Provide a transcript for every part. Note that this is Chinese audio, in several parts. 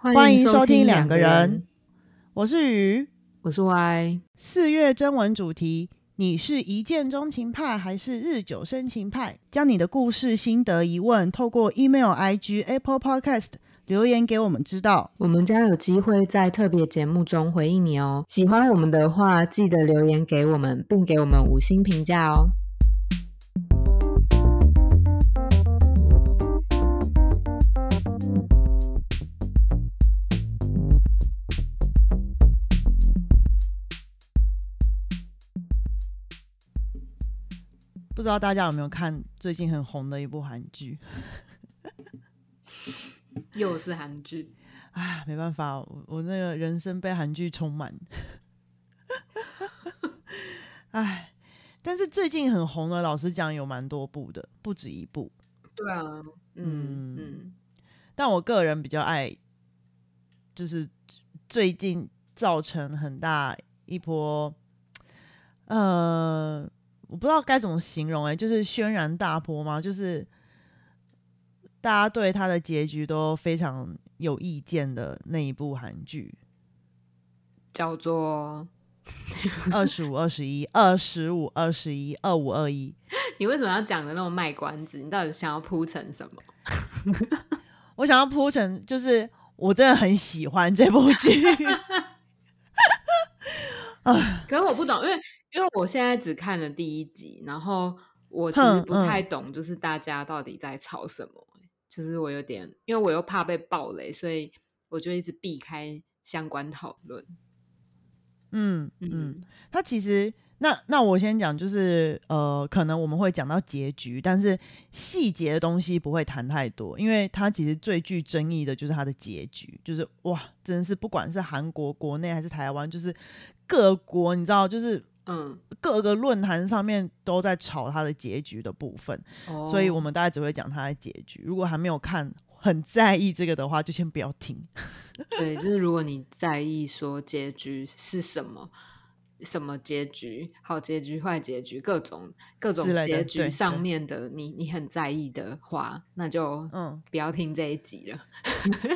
欢迎收听两两个人，，我是鱼。我是 Y。四月征文主题：你是一见钟情派还是日久生情派？将你的故事、心得、疑问透过 email、IG、Apple Podcast 留言给我们知道。我们将有机会在特别节目中回应你哦。喜欢我们的话，记得留言给我们，并给我们五星评价哦。不知道大家有没有看最近很红的一部韩剧？又是韩剧，哎，没办法，我我那个人生被韩剧充满。哎，但是最近很红的，老实讲有蛮多部的，不止一部。对啊，嗯嗯嗯，但我个人比较爱，就是最近造成很大一波，呃，我不知道该怎么形容、欸，就是轩然大波嘛，就是大家对他的结局都非常有意见的那一部韩剧，叫做 二十五、二十一、二十五、二十一、二五、二一。你为什么要讲的那么卖关子？你到底想要铺成什么？我想要铺成，就是我真的很喜欢这部剧。可是我不懂，因为因为我现在只看了第一集，然后我其实不太懂，就是大家到底在吵什么、就是我有点，因为我又怕被暴雷，所以我就一直避开相关讨论。嗯嗯嗯，它其实那那我先讲，就是呃，可能我们会讲到结局，但是细节的东西不会谈太多，因为它其实最具争议的就是它的结局，就是哇，真的是不管是韩国国内还是台湾，就是各国你知道，就是嗯，各个论坛上面都在吵它的结局的部分，哦所以我们大概只会讲它的结局。如果还没有看。很在意这个的话，就先不要听。对，就是如果你在意说结局是什么。什么结局？好结局、坏结局，各种各种结局上面的你你很在意的话，那就嗯，不要听这一集了。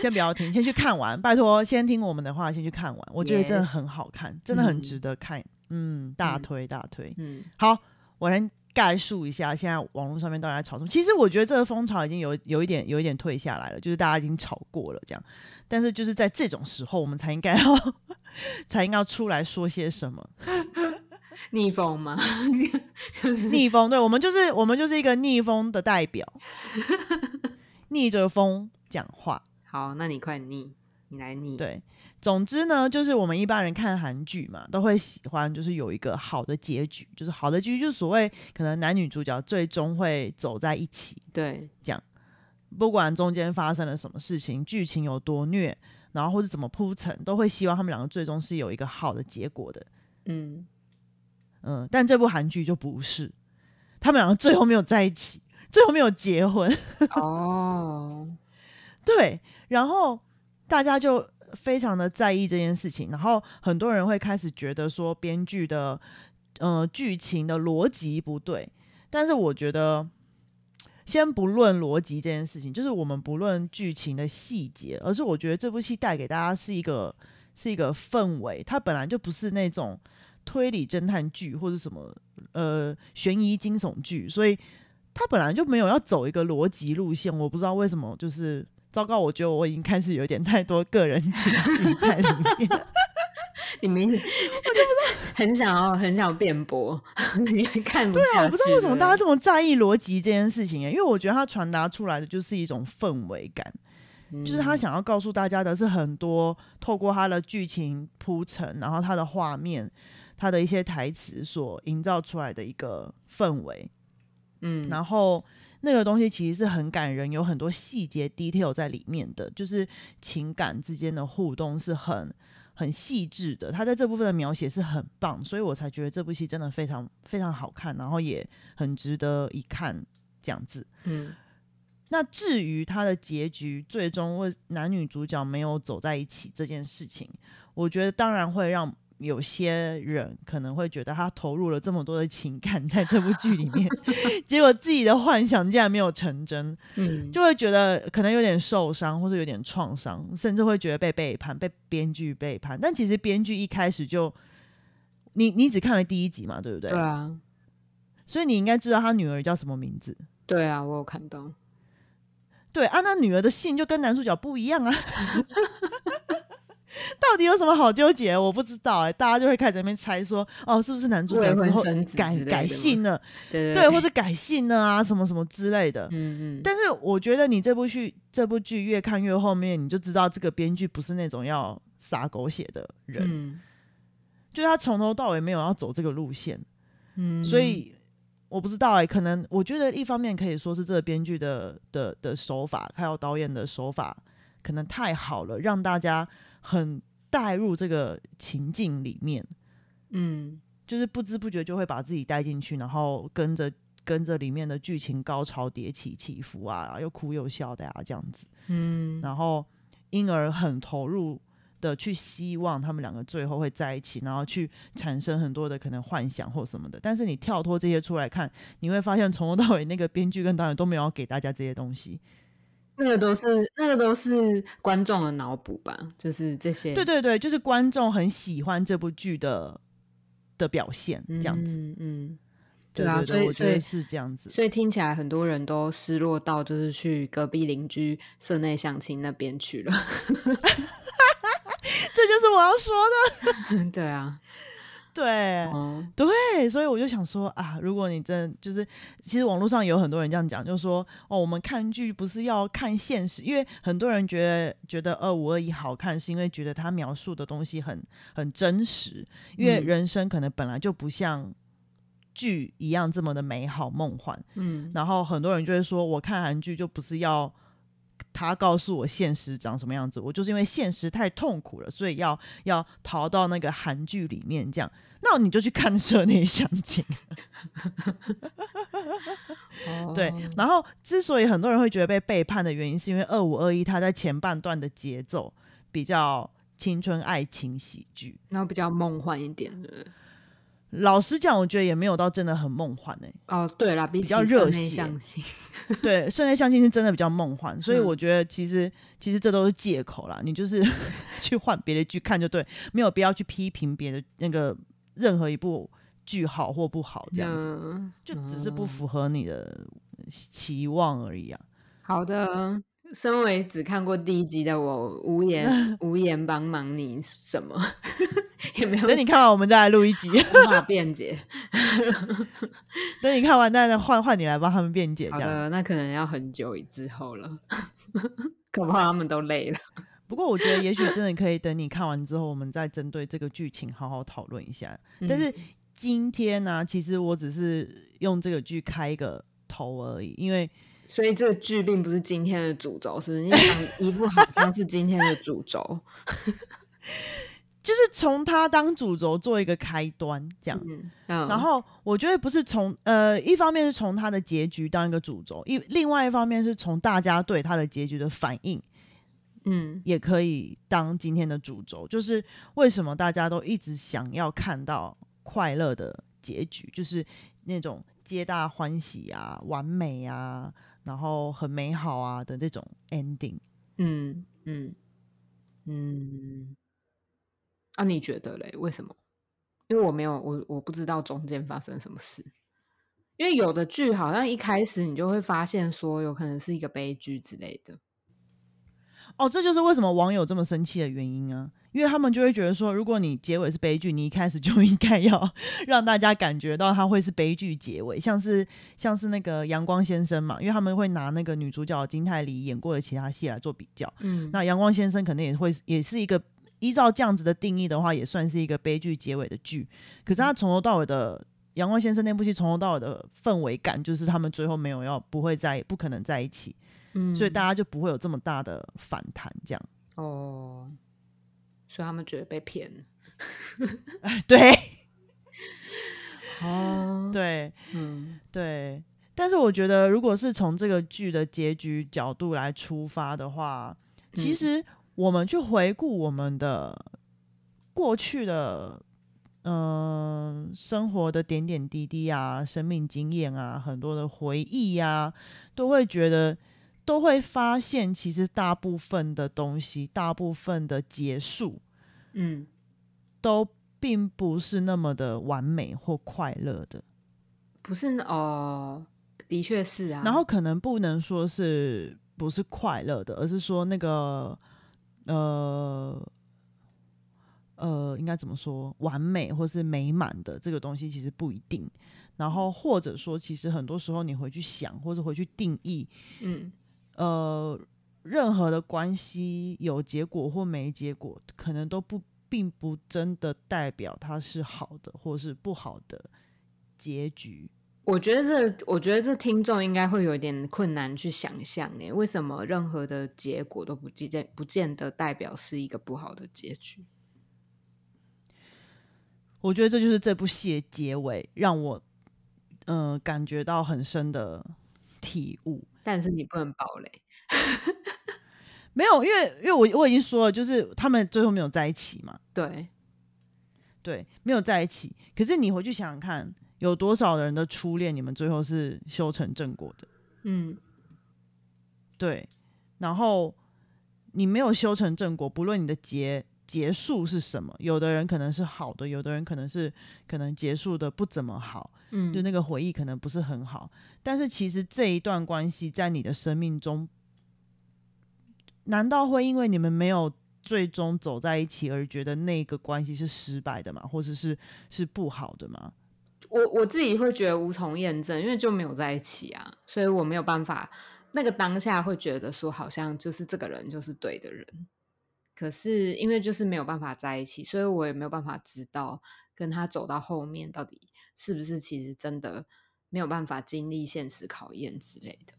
先不要听，先去看完，拜托，先听我们的话，先去看完。我觉得真的很好看，真的很嗯值得看。嗯，大嗯推大推。嗯，好，我先概述一下现在网络上面到底在吵什么。其实我觉得这个风潮已经有有一点有一点退下来了，就是大家已经吵过了这样。但是就是在这种时候，我们才应该要 才应该要出来说些什么。逆风吗？就是逆风，对我们就是我们就是一个逆风的代表，逆着风讲话。好，那你快逆，你来逆。，对，总之呢，就是我们一般人看韩剧嘛，都会喜欢就是有一个好的结局，就是好的结局，就是所谓可能男女主角最终会走在一起，对，这样不管中间发生了什么事情，剧情有多虐，然后或者怎么铺陈，都会希望他们两个最终是有一个好的结果的。嗯，嗯，但这部韩剧就不是，他们两个最后没有在一起，最后没有结婚。哦，对，然后大家就非常的在意这件事情，然后很多人会开始觉得说编剧的呃剧情的逻辑不对，但是我觉得。先不论逻辑这件事情，就是我们不论剧情的细节，而是我觉得这部戏带给大家是一个是一个氛围，它本来就不是那种推理侦探剧或者什么呃悬疑惊悚剧，所以它本来就没有要走一个逻辑路线。我不知道为什么，就是糟糕，我觉得我已经开始有点太多个人情绪在里面。你明明我就不知道，很想要很想辩驳，你看不对啊，我不知道为什么大家这么在意逻辑这件事情、欸，因为我觉得它传达出来的就是一种氛围感。就是他想要告诉大家的是很多透过他的剧情铺陈，然后他的画面、他的一些台词所营造出来的一个氛围，嗯，然后那个东西其实是很感人，有很多细节 detail 在里面的，就是情感之间的互动是很很细致的，他在这部分的描写是很棒，所以我才觉得这部戏真的非常非常好看，然后也很值得一看这样子。嗯那至于他的结局，最终为男女主角没有走在一起这件事情，我觉得当然会让有些人可能会觉得他投入了这么多的情感在这部剧里面，结果自己的幻想竟然没有成真，嗯，就会觉得可能有点受伤，或者有点创伤，甚至会觉得被背叛，被编剧背叛。但其实编剧一开始就，你你只看了第一集嘛，对不对？对啊，所以你应该知道他女儿叫什么名字。对啊，我有看到。对啊，那女儿的姓就跟男主角不一样啊。到底有什么好纠结？我不知道哎、大家就会开始在那边猜说，哦，是不是男主角之后改改姓了？对对，或者改姓了啊，什么什么之类的。嗯嗯，但是我觉得你这部剧这部剧越看越后面，你就知道这个编剧不是那种要撒狗血的人，嗯就是他从头到尾没有要走这个路线，嗯，所以我不知道哎、可能我觉得一方面可以说是这个编剧的的的手法，还有导演的手法可能太好了，让大家很带入这个情境里面，嗯就是不知不觉就会把自己带进去，然后跟着跟着里面的剧情高潮迭起起伏啊，又哭又笑的啊这样子，嗯然后因而很投入的去希望他们两个最后会在一起，然后去产生很多的可能幻想或什么的。但是你跳脱这些出来看，你会发现从头到尾那个编剧跟导演都没有要给大家这些东西。那个都是那个都是观众的脑补吧，就是这些对对对，就是观众很喜欢这部剧的的表现，这样子。嗯嗯，对对啊，对对，所以所以我觉得是这样子。所以听起来很多人都失落到就是去隔壁邻居社内相亲那边去了。这就是我要说的。对啊，对，哦，对，所以我就想说啊，如果你真就是，其实网络上有很多人这样讲，就说哦，我们看剧不是要看现实，因为很多人觉得觉得二五二一好看，是因为觉得他描述的东西很很真实，因为嗯。人生可能本来就不像剧一样这么的美好梦幻，嗯。然后很多人就会说，我看韩剧就不是要他告诉我现实长什么样子，我就是因为现实太痛苦了，所以要要逃到那个韩剧里面这样。那你就去看社内相亲，对哦。然后之所以很多人会觉得被背叛的原因，是因为二五二一他在前半段的节奏比较青春爱情喜剧。然后比较梦幻一点的。老实讲，我觉得也没有到真的很梦幻哎、哦，对啦，比比较热血，对，室内相亲是真的比较梦幻，所以嗯我觉得其实、其实这都是借口啦，你就是 去换别的剧看就对，没有必要去批评别的那个任何一部剧好或不好这样子，嗯就只是不嗯符合你的期望而已啊。好的，身为只看过第一集的我，无言 无言帮忙你什么，也没有等你看完，我们再来录一集。无法辩解。等你看完，再换换你来帮他们辩解。好的，那可能要很久之后了，恐怕他们都累了。不过我觉得也许真的可以等你看完之后，我们再针对这个剧情好好讨论一下。但是嗯今天呢、其实我只是用这个剧开一个头而已，因为所以这个剧并不是今天的主轴，是不是？你讲一副好像是今天的主轴。就是从他当主轴做一个开端，这样。嗯，嗯然后我觉得不是从呃，一方面是从他的结局当一个主轴，一另外一方面是从大家对他的结局的反应，嗯也可以当今天的主轴。就是为什么大家都一直想要看到快乐的结局，就是那种皆大欢喜啊、完美啊，然后很美好啊的那种 ending。嗯嗯嗯。啊，你觉得嘞？为什么？因为我没有，我我不知道中间发生什么事。因为有的剧好像一开始你就会发现说，有可能是一个悲剧之类的。哦，这就是为什么网友这么生气的原因啊！因为他们就会觉得说，如果你结尾是悲剧，你一开始就应该要 让大家感觉到它会是悲剧结尾，像是像是那个阳光先生嘛，因为他们会拿那个女主角金泰梨演过的其他戏来做比较。嗯，那阳光先生可能也会也是一个依照这样子的定义的话，也算是一个悲剧结尾的剧。可是他从头到尾的阳光先生那部戏从头到尾的氛围感，就是他们最后没有要不会在不可能在一起，嗯所以大家就不会有这么大的反弹。这样，哦，所以他们觉得被骗了。对哦，对嗯对。但是我觉得，如果是从这个剧的结局角度来出发的话，其嗯实我们去回顾我们的过去的嗯、生活的点点滴滴啊，生命经验啊，很多的回忆啊，都会觉得，都会发现，其实大部分的东西，大部分的结束，嗯，都并不是那么的完美或快乐的。不是哦，的确是啊。然后可能不能说是不是快乐的，而是说那个呃呃，应该怎么说，完美或是美满的这个东西其实不一定。然后或者说，其实很多时候你回去想，或者回去定义，嗯呃，任何的关系有结果或没结果，可能都不并不真的代表它是好的或是不好的结局。我觉得这，我觉得这听众应该会有点困难去想象，诶，为什么任何的结果都不见不见得代表是一个不好的结局？我觉得这就是这部戏的结尾，让我嗯、呃感觉到很深的体悟。但是你不能暴雷，没有，因为因为我我已经说了，就是他们最后没有在一起嘛，对，对，没有在一起。可是你回去想想看，有多少人的初恋，你们最后是修成正果的？嗯对，然后你没有修成正果，不论你的结结束是什么，有的人可能是好的，有的人可能是可能结束的不怎么好，嗯，就那个回忆可能不是很好。但是其实这一段关系在你的生命中，难道会因为你们没有最终走在一起而觉得那个关系是失败的吗？或者是是不好的吗？我我自己会觉得无从验证，因为就没有在一起啊，所以我没有办法。那个当下会觉得说，好像就是这个人就是对的人，可是因为就是没有办法在一起，所以我也没有办法知道跟他走到后面到底是不是其实真的没有办法经历现实考验之类的。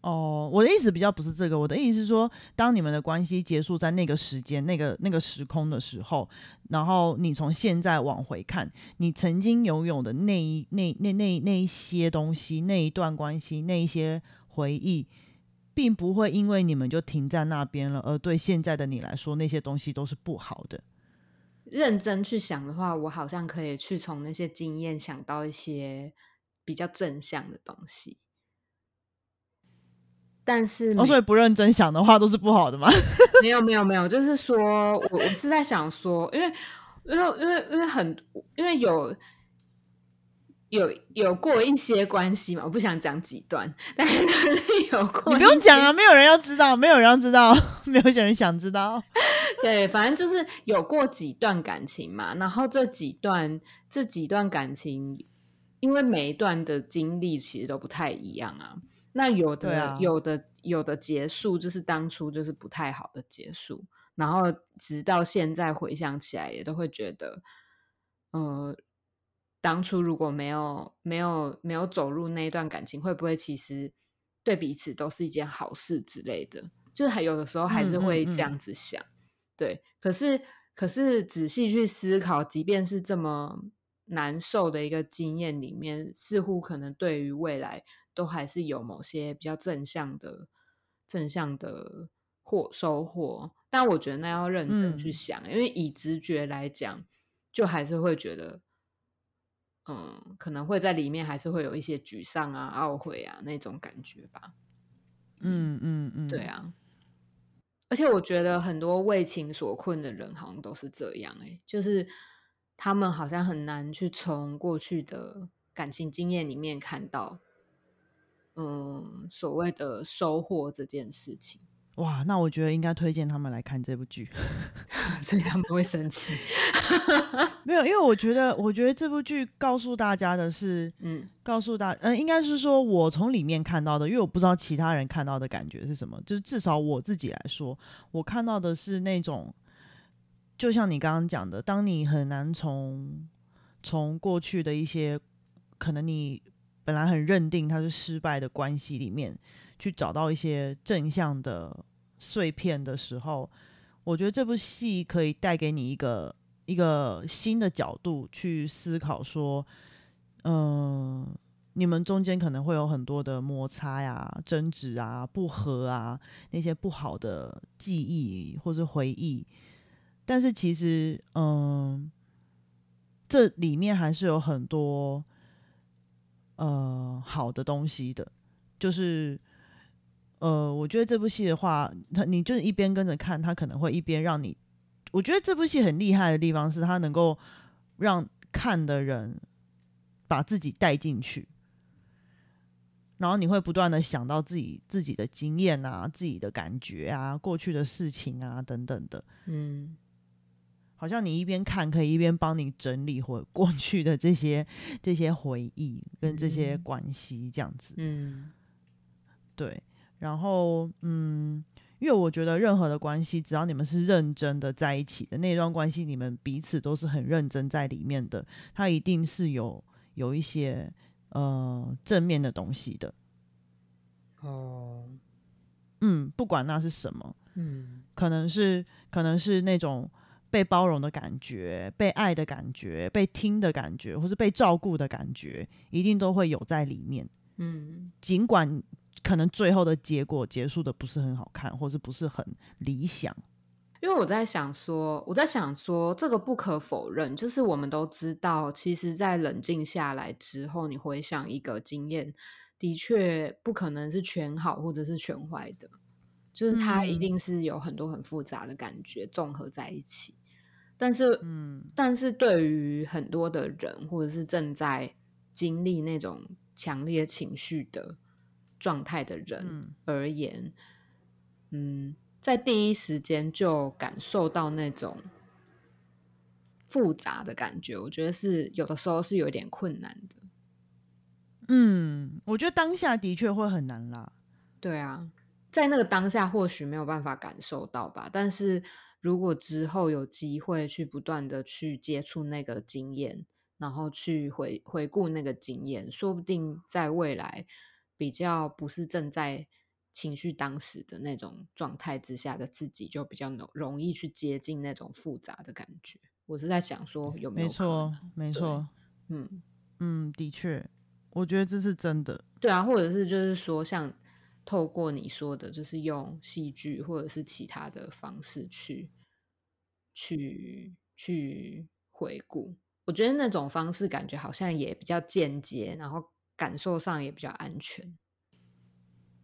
哦，我的意思比较不是这个，我的意思是说，当你们的关系结束在那个时间、那个那个时空的时候，然后你从现在往回看，你曾经拥有的那一那那那那一些东西，那一段关系，那一些回忆，并不会因为你们就停在那边了，而对现在的你来说，那些东西都是不好的。认真去想的话，我好像可以去从那些经验想到一些比较正向的东西。但是哦，所以不认真想的话，都是不好的吗？没有没有没有，就是说我我是在想说，因为因为因为因为很因为有有有过一些关系嘛，我不想讲几段，但是就是有过，你不用讲啊，没有人要知道，没有人要知道，没有人想知道。对，反正就是有过几段感情嘛，然后这几段这几段感情，因为每一段的经历其实都不太一样啊。那有的、啊有的有的结束就是当初就是不太好的结束，然后直到现在回想起来，也都会觉得，呃，当初如果没有没有没有走入那一段感情，会不会其实对彼此都是一件好事之类的？就是还有的时候还是会这样子想。对，可是可是仔细去思考，即便是这么难受的一个经验里面，似乎可能对于未来都还是有某些比较正向的正向的获收获。但我觉得那要认真去嗯想，因为以直觉来讲，就还是会觉得，嗯，可能会在里面还是会有一些沮丧啊、懊悔啊那种感觉吧。嗯嗯嗯，对啊，而且我觉得很多为情所困的人好像都是这样、欸，就是他们好像很难去从过去的感情经验里面看到，嗯，所谓的收获这件事情，哇，那我觉得应该推荐他们来看这部剧。所以他们会生气。没有，因为我觉得，我觉得这部剧告诉大家的是，嗯告诉大，嗯、应该是说我从里面看到的，因为我不知道其他人看到的感觉是什么。就是至少我自己来说，我看到的是那种，就像你刚刚讲的，当你很难从从过去的一些可能你本来很认定它是失败的关系里面，去找到一些正向的碎片的时候，我觉得这部戏可以带给你一个一个新的角度去思考，说，嗯、你们中间可能会有很多的摩擦呀、争执啊、不和啊，那些不好的记忆或是回忆，但是其实，嗯、这里面还是有很多呃好的东西的，就是呃，我觉得这部戏的话，他你就是一边跟着看，他可能会一边让你，我觉得这部戏很厉害的地方是他能够让看的人把自己带进去。然后你会不断的想到自己自己的经验啊、自己的感觉啊、过去的事情啊等等的，嗯好像你一边看可以一边帮你整理回 过去的这些这些回忆跟这些嗯关系这样子。嗯对，然后嗯，因为我觉得任何的关系，只要你们是认真的在一起的那段关系，你们彼此都是很认真在里面的，它一定是有有一些呃正面的东西的。哦嗯，不管那是什么，嗯可能是可能是那种被包容的感觉、被爱的感觉、被听的感觉，或是被照顾的感觉，一定都会有在里面。嗯尽管可能最后的结果结束的不是很好看，或是不是很理想。因为我在想说，我在想说，这个不可否认，就是我们都知道，其实，在冷静下来之后，你回想一个经验，的确不可能是全好或者是全坏的，就是它一嗯定是有很多很复杂的感觉综合在一起。但是，嗯但是对于很多的人，或者是正在经历那种强烈情绪的状态的人嗯而言，嗯，在第一时间就感受到那种复杂的感觉，我觉得是有的时候是有点困难的。嗯，我觉得当下的确会很难啦。对啊，在那个当下或许没有办法感受到吧，但是如果之后有机会去不断的去接触那个经验，然后去回回顾那个经验，说不定在未来比较不是正在情绪当时的那种状态之下的自己，就比较容容易去接近那种复杂的感觉。我是在想说有没有可没错没错，嗯，嗯，的确，我觉得这是真的。对啊，或者是就是说，像透过你说的，就是用戏剧或者是其他的方式去去去回顾，我觉得那种方式感觉好像也比较间接，然后感受上也比较安全。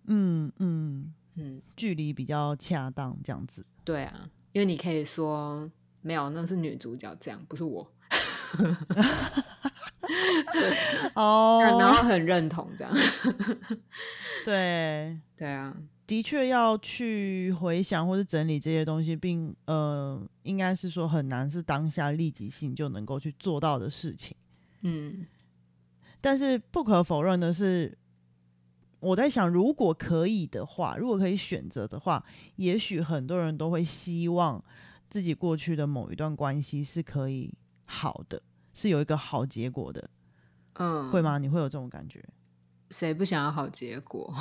嗯嗯，嗯，距离比较恰当，这样子。对啊，因为你可以说没有，那是女主角这样，不是我，哦然后很认同这样。对，对啊，的确要去回想或是整理这些东西，并呃，应该是说很难是当下立即性就能够去做到的事情。嗯但是不可否认的是，我在想，如果可以的话，如果可以选择的话，也许很多人都会希望自己过去的某一段关系是可以好的，是有一个好结果的，嗯，会？吗？你会有这种感觉？谁不想要好结果？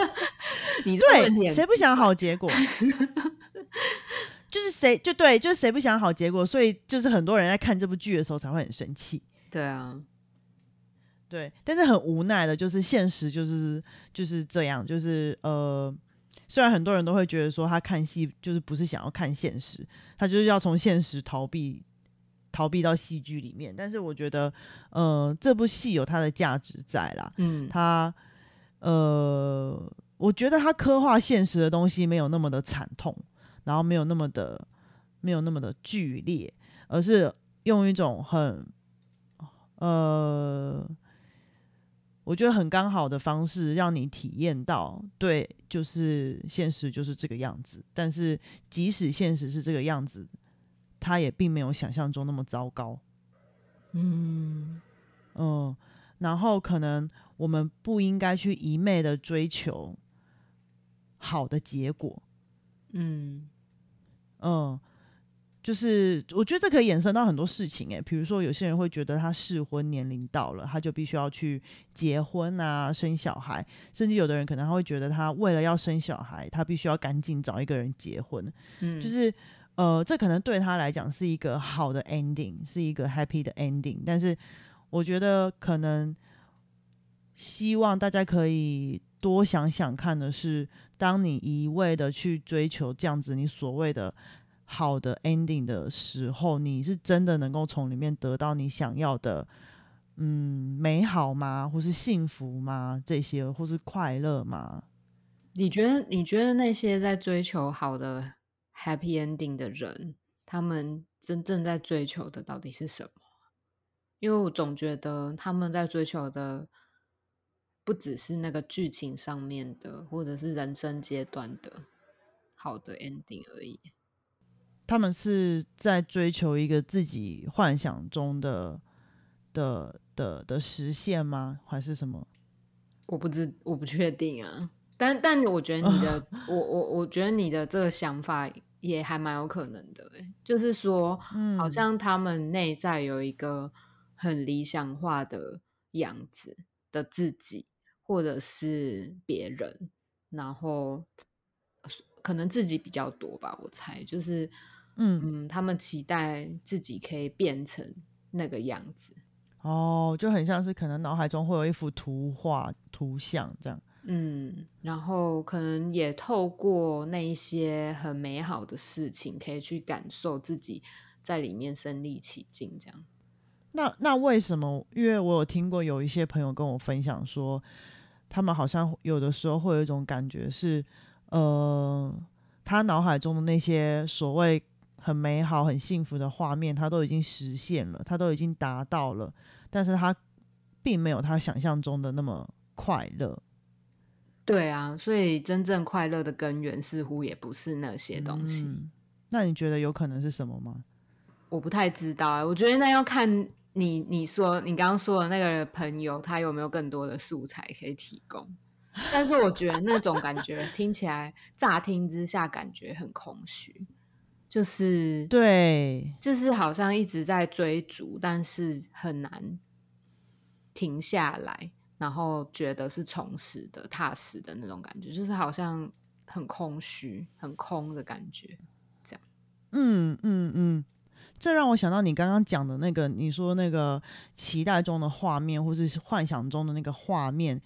你对，谁不想要好结果？就是谁就对，就是谁不想要好结果，所以就是很多人在看这部剧的时候才会很生气。对啊，对，但是很无奈的，就是现实就是就是这样，就是呃，虽然很多人都会觉得说他看戏就是不是想要看现实，他就是要从现实逃避逃避到戏剧里面，但是我觉得呃这部戏有它的价值在啦，嗯，它呃，我觉得它刻画现实的东西没有那么的惨痛，然后没有那么的没有那么的剧烈，而是用一种很呃，我觉得很刚好的方式让你体验到，对，就是现实就是这个样子。但是即使现实是这个样子，它也并没有想象中那么糟糕。嗯嗯，然后可能我们不应该去一昧的追求好的结果，嗯嗯，就是我觉得这可以衍生到很多事情诶，比如说有些人会觉得他适婚年龄到了，他就必须要去结婚啊、生小孩，甚至有的人可能他会觉得他为了要生小孩，他必须要赶紧找一个人结婚，嗯，就是呃，这可能对他来讲是一个好的 ending，是一个 happy 的 ending，但是我觉得可能希望大家可以多想想看的是，当你一味的去追求这样子你所谓的好的 ending 的时候，你是真的能够从里面得到你想要的，嗯，美好吗？或是幸福吗？这些，或是快乐吗？你觉得？你觉得那些在追求好的 happy ending 的人，他们真正在追求的到底是什么？因为我总觉得他们在追求的不只是那个剧情上面的，或者是人生阶段的好的 ending 而已。他们是在追求一个自己幻想中的的的的实现吗？还是什么？我不知，我不确定啊。但但我觉得你的，我我我觉得你的这个想法也还蛮有可能的。哎，就是说，嗯，好像他们内在有一个很理想化的样子的自己，或者是别人，然后可能自己比较多吧。我猜，就是。嗯嗯，他们期待自己可以变成那个样子哦，就很像是可能脑海中会有一幅图画、图像这样。嗯，然后可能也透过那一些很美好的事情，可以去感受自己在里面身临其境这样。那那为什么？因为我有听过有一些朋友跟我分享说，他们好像有的时候会有一种感觉是，呃，他脑海中的那些所谓。很美好、很幸福的画面，他都已经实现了，他都已经达到了，但是他并没有他想象中的那么快乐。对啊，所以真正快乐的根源似乎也不是那些东西。那你觉得有可能是什么吗？我不太知道啊，我觉得那要看你你说你刚刚说的那个朋友，他有没有更多的素材可以提供。但是我觉得那种感觉 听起来，乍听之下感觉很空虚。就是对，就是好像一直在追逐，但是很难停下来，然后觉得是充实的、踏实的那种感觉，就是好像很空虚、很空的感觉。这样，嗯嗯嗯，这让我想到你刚刚讲的那个，你说那个期待中的画面，或是幻想中的那个画面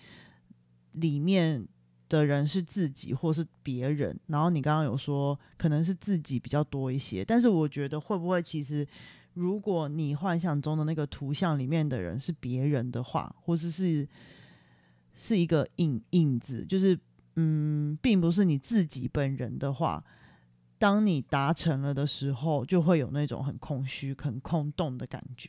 里面。的人是自己或是别人，然后你刚刚有说可能是自己比较多一些，但是我觉得会不会其实，如果你幻想中的那个图像里面的人是别人的话，或者是是一个影影子，就是嗯，并不是你自己本人的话，当你达成了的时候，就会有那种很空虚、很空洞的感觉。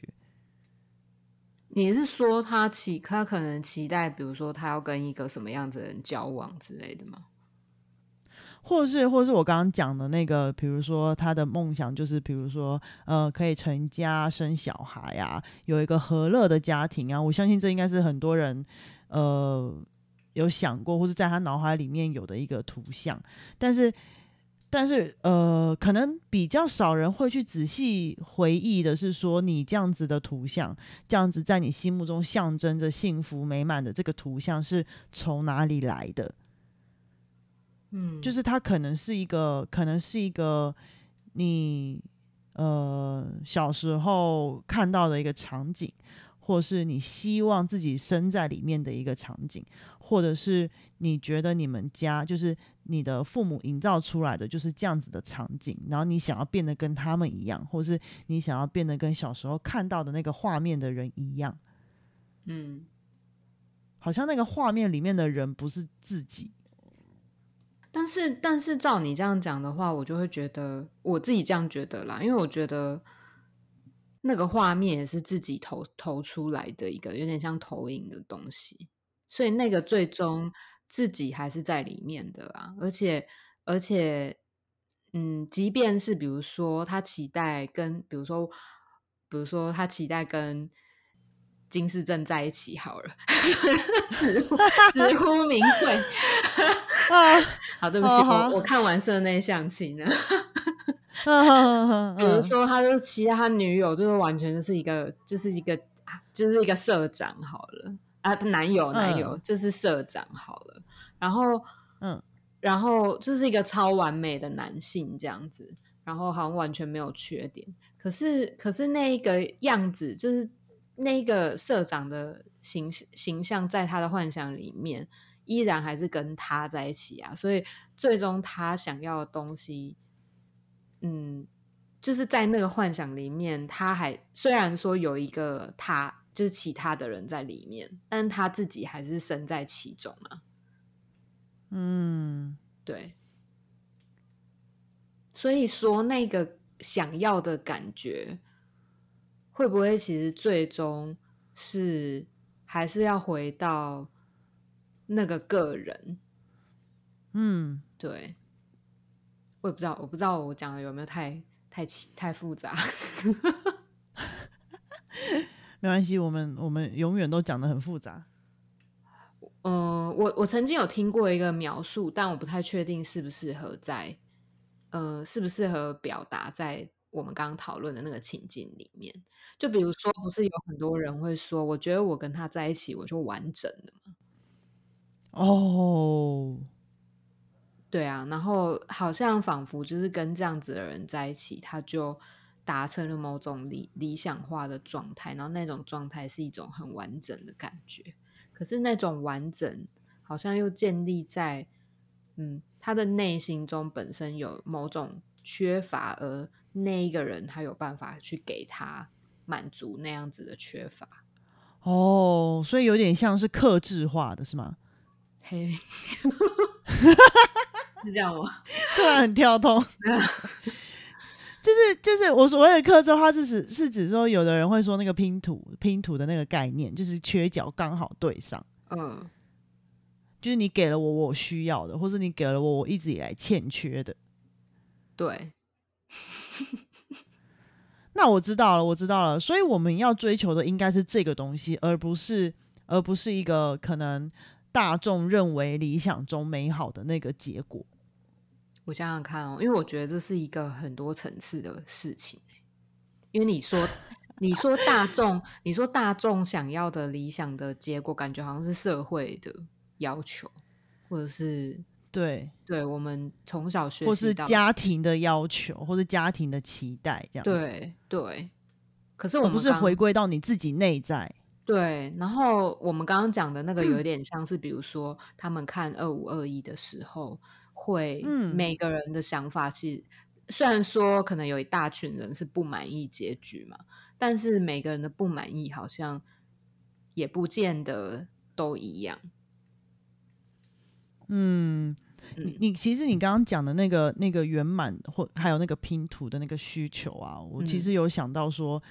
你是说他期他可能期待，比如说他要跟一个什么样子的人交往之类的吗？或是，或是我刚刚讲的那个，比如说他的梦想就是，比如说呃，可以成家生小孩啊，有一个和乐的家庭啊。我相信这应该是很多人呃有想过，或是在他脑海里面有的一个图像，但是。但是，呃，可能比较少人会去仔细回忆的是，说你这样子的图像，这样子在你心目中象征着幸福美满的这个图像是从哪里来的？嗯，就是它可能是一个，可能是一个你呃小时候看到的一个场景，或是你希望自己身在里面的一个场景，或者是你觉得你们家就是。你的父母营造出来的就是这样子的场景，然后你想要变得跟他们一样，或是你想要变得跟小时候看到的那个画面的人一样，嗯，好像那个画面里面的人不是自己。但是，但是照你这样讲的话，我就会觉得我自己这样觉得啦，因为我觉得那个画面也是自己投投出来的一个有点像投影的东西，所以那个最终。自己还是在里面的啊，而且而且，嗯，即便是比如说他期待跟，比如说，比如说他期待跟金世正在一起好了，直呼直呼名讳 啊！好，对不起，我我看完社内相亲了。比如说，他就期待他女友就是完全就是一个就是一个就是一个社长好了。啊，男友男友就是社长好了，然后嗯，然后就是一个超完美的男性这样子，然后好像完全没有缺点。可是可是那一个样子，就是那个社长的形形象，在他的幻想里面，依然还是跟他在一起啊。所以最终他想要的东西，嗯，就是在那个幻想里面，他还虽然说有一个他，就是其他的人在里面，但他自己还是身在其中啊。嗯，对。所以说，那个想要的感觉，会不会其实最终是还是要回到那个个人？嗯，对。我也不知道，我不知道我讲的有没有太太太复杂。没关系，我们我们永远都讲的很复杂。嗯，我我曾经有听过一个描述，但我不太确定适不适合在，呃，适不适合表达在我们刚刚讨论的那个情境里面。就比如说，不是有很多人会说，我觉得我跟他在一起，我就完整了吗？哦。对啊，然后好像仿佛就是跟这样子的人在一起，他就达成了某种理理想化的状态，然后那种状态是一种很完整的感觉。可是那种完整，好像又建立在嗯他的内心中本身有某种缺乏，而那一个人他有办法去给他满足那样子的缺乏。哦，所以有点像是克制化的是吗？嘿。是这样吗？突然很跳通，就是就是我所谓的克制化，是指是指说，有的人会说那个拼图拼图的那个概念，就是缺角刚好对上，嗯，就是你给了我我需要的，或是你给了我我一直以来欠缺的，对。那我知道了，我知道了，所以我们要追求的应该是这个东西，而不是而不是一个可能。大众认为理想中美好的那个结果，我想想看哦，因为我觉得这是一个很多层次的事情。因为你说，你说大众，你说大众想要的理想的结果，感觉好像是社会的要求，或者是对对，我们从小学或是家庭的要求，或是家庭的期待，这样对对。可是我们不是回归到你自己内在。对，然后我们刚刚讲的那个有 点像是，比如说他们看二五二一的时候，会每个人的想法是，虽然说可能有一大群人是不满意结局嘛，但是每个人的不满意好像也不见得都一样。嗯，你你其实你刚刚讲的那个那个圆满或还有那个拼图的那个需求啊，我其实有想到说。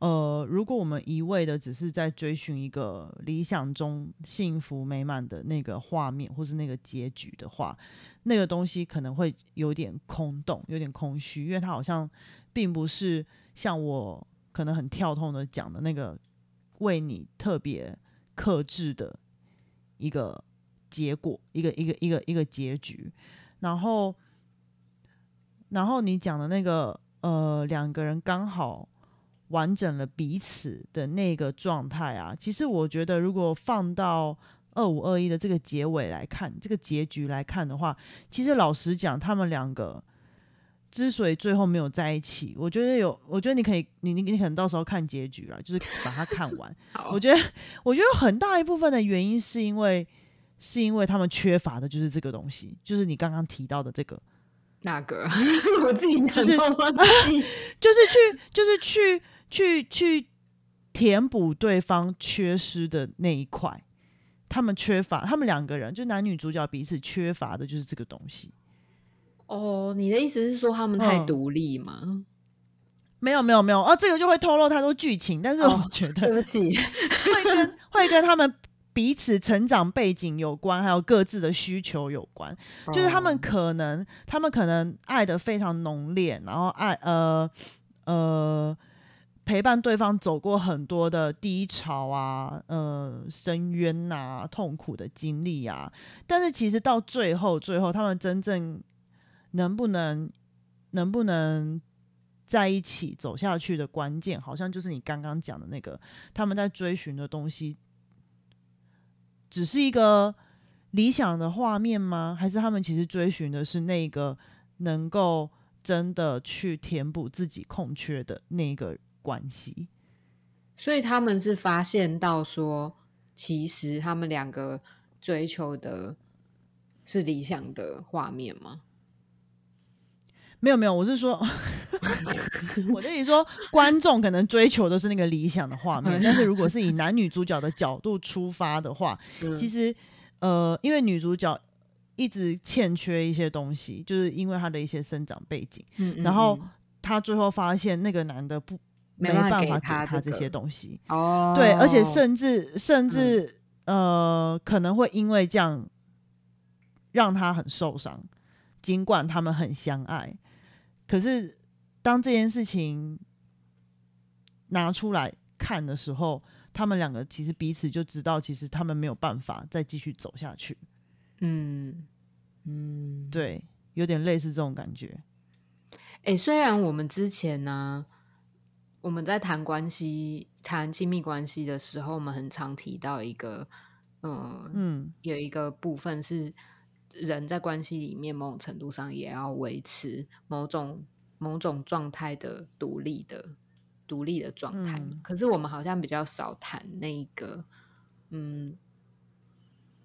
呃，如果我们一味的只是在追寻一个理想中幸福美满的那个画面，或是那个结局的话，那个东西可能会有点空洞，有点空虚，因为它好像并不是像我可能很跳痛的讲的那个为你特别克制的一个结果，一个一个一个一个结局。然后，然后你讲的那个呃，两个人刚好。完整了彼此的那个状态啊，其实我觉得，如果放到二五二一的这个结尾来看，这个结局来看的话，其实老实讲，他们两个之所以最后没有在一起，我觉得有，我觉得你可以，你你你可能到时候看结局了，就是把它看完。我觉得，我觉得很大一部分的原因是因为，是因为他们缺乏的就是这个东西，就是你刚刚提到的这个那个，我自己就是 就是去，就是去。去去填补对方缺失的那一块，他们缺乏，他们两个人就男女主角彼此缺乏的就是这个东西。哦，你的意思是说他们太独立吗？没有没有没有，哦，这个就会透露太多剧情，但是我觉 得对不起，会跟会跟他们彼此成长背景有关，还有各自的需求有关。就是他们可能他们可能爱的非常浓烈，然后爱呃呃。陪伴对方走过很多的低潮啊，呃，深渊呐，痛苦的经历啊，但是其实到最后，最后他们真正能不能能不能在一起走下去的关键，好像就是你刚刚讲的那个，他们在追寻的东西，只是一个理想的画面吗？还是他们其实追寻的是那个能够真的去填补自己空缺的那个？关系，所以他们是发现到说，其实他们两个追求的是理想的画面吗？没有没有，我是说，我跟你说，观众可能追求的是那个理想的画面，但是如果是以男女主角的角度出发的话，其实呃，因为女主角一直欠缺一些东西，就是因为她的一些生长背景，嗯。然后她最后发现那个男的不没办法给他这些东西，哦，对，而且甚至甚至呃，可能会因为这样让他很受伤，尽管他们很相爱。可是，当这件事情拿出来看的时候，他们两个其实彼此就知道，其实他们没有办法再继续走下去。嗯嗯，对，有点类似这种感觉。哎，虽然我们之前呢，我们在谈关系、谈亲密关系的时候，我们很常提到一个，嗯嗯，有一个部分是。人在关系里面，某种程度上也要维持某种某种状态的独立的独立的状态。可是我们好像比较少谈那个，嗯，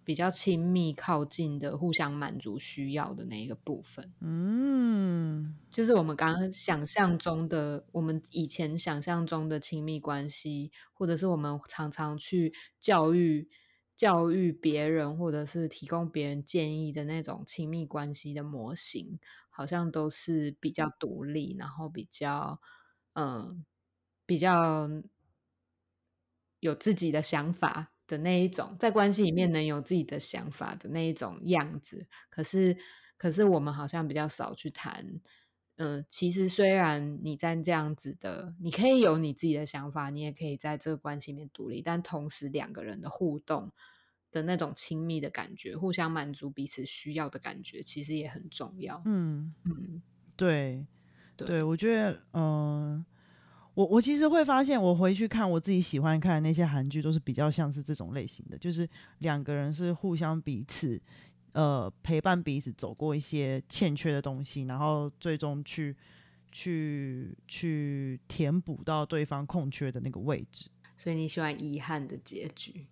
比较亲密靠近的、互相满足需要的那一个部分。嗯，就是我们刚刚想象中的，我们以前想象中的亲密关系，或者是我们常常去教育。教育别人，或者是提供别人建议的那种亲密关系的模型，好像都是比较独立，然后比较嗯，比较有自己的想法的那一种，在关系里面能有自己的想法的那一种样子。可是，可是我们好像比较少去谈。嗯，其实虽然你在这样子的，你可以有你自己的想法，你也可以在这个关系里面独立，但同时两个人的互动的那种亲密的感觉，互相满足彼此需要的感觉，其实也很重要。嗯嗯，对对，我觉得，嗯，我我其实会发现，我回去看我自己喜欢看的那些韩剧，都是比较像是这种类型的，就是两个人是互相彼此。呃，陪伴彼此走过一些欠缺的东西，然后最终去去去填补到对方空缺的那个位置。所以你喜欢遗憾的结局？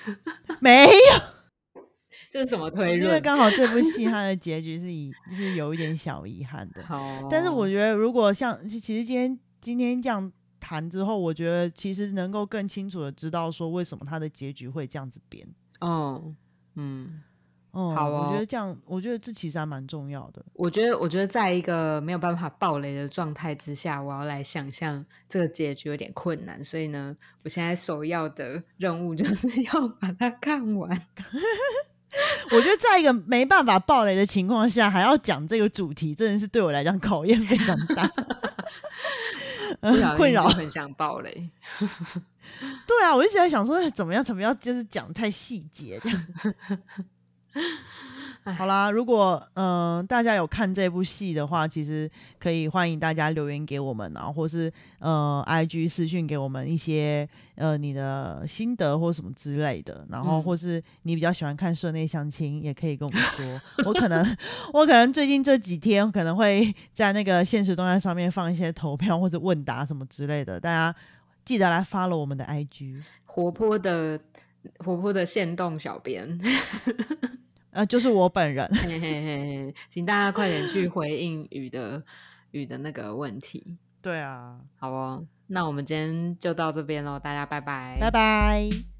没有，这是什么推论？因为刚好这部 戏它的结局是以就是有一点小遗憾的。好，但是我觉得如果像其实今天今天这样谈之后，我觉得其实能够更清楚的知道说为什么它的结局会这样子变。哦，嗯。哦，好哦，我觉得这样，我觉得这其实还蛮重要的。我觉得，我觉得在一个没有办法暴雷的状态之下，我要来想象这个结局有点困难，所以呢，我现在首要的任务就是要把它看完。我觉得在一个没办法暴雷的情况下，还要讲这个主题，真的是对我来讲考验非常大，困扰，很想爆雷。对啊，我一直在想说，怎么样，怎么样，就是讲太细节这样。好啦，如果嗯大家有看这部戏的话，其实可以欢迎大家留言给我们，然后或是呃 I G 私讯给我们一些呃你的心得或什么之类的，然后或是你比较喜欢看社内相亲，也可以跟我们说。我可能 我可能最近这几天可能会在那个现实动态上面放一些投票或者问答什么之类的，大家记得来 follow 我们的 I G，活泼的活泼的线动小编。呃，就是我本人，嘿嘿嘿，请大家快点去回应雨的雨的那个问题。对啊，好哦，那我们今天就到这边喽，大家拜拜，拜拜。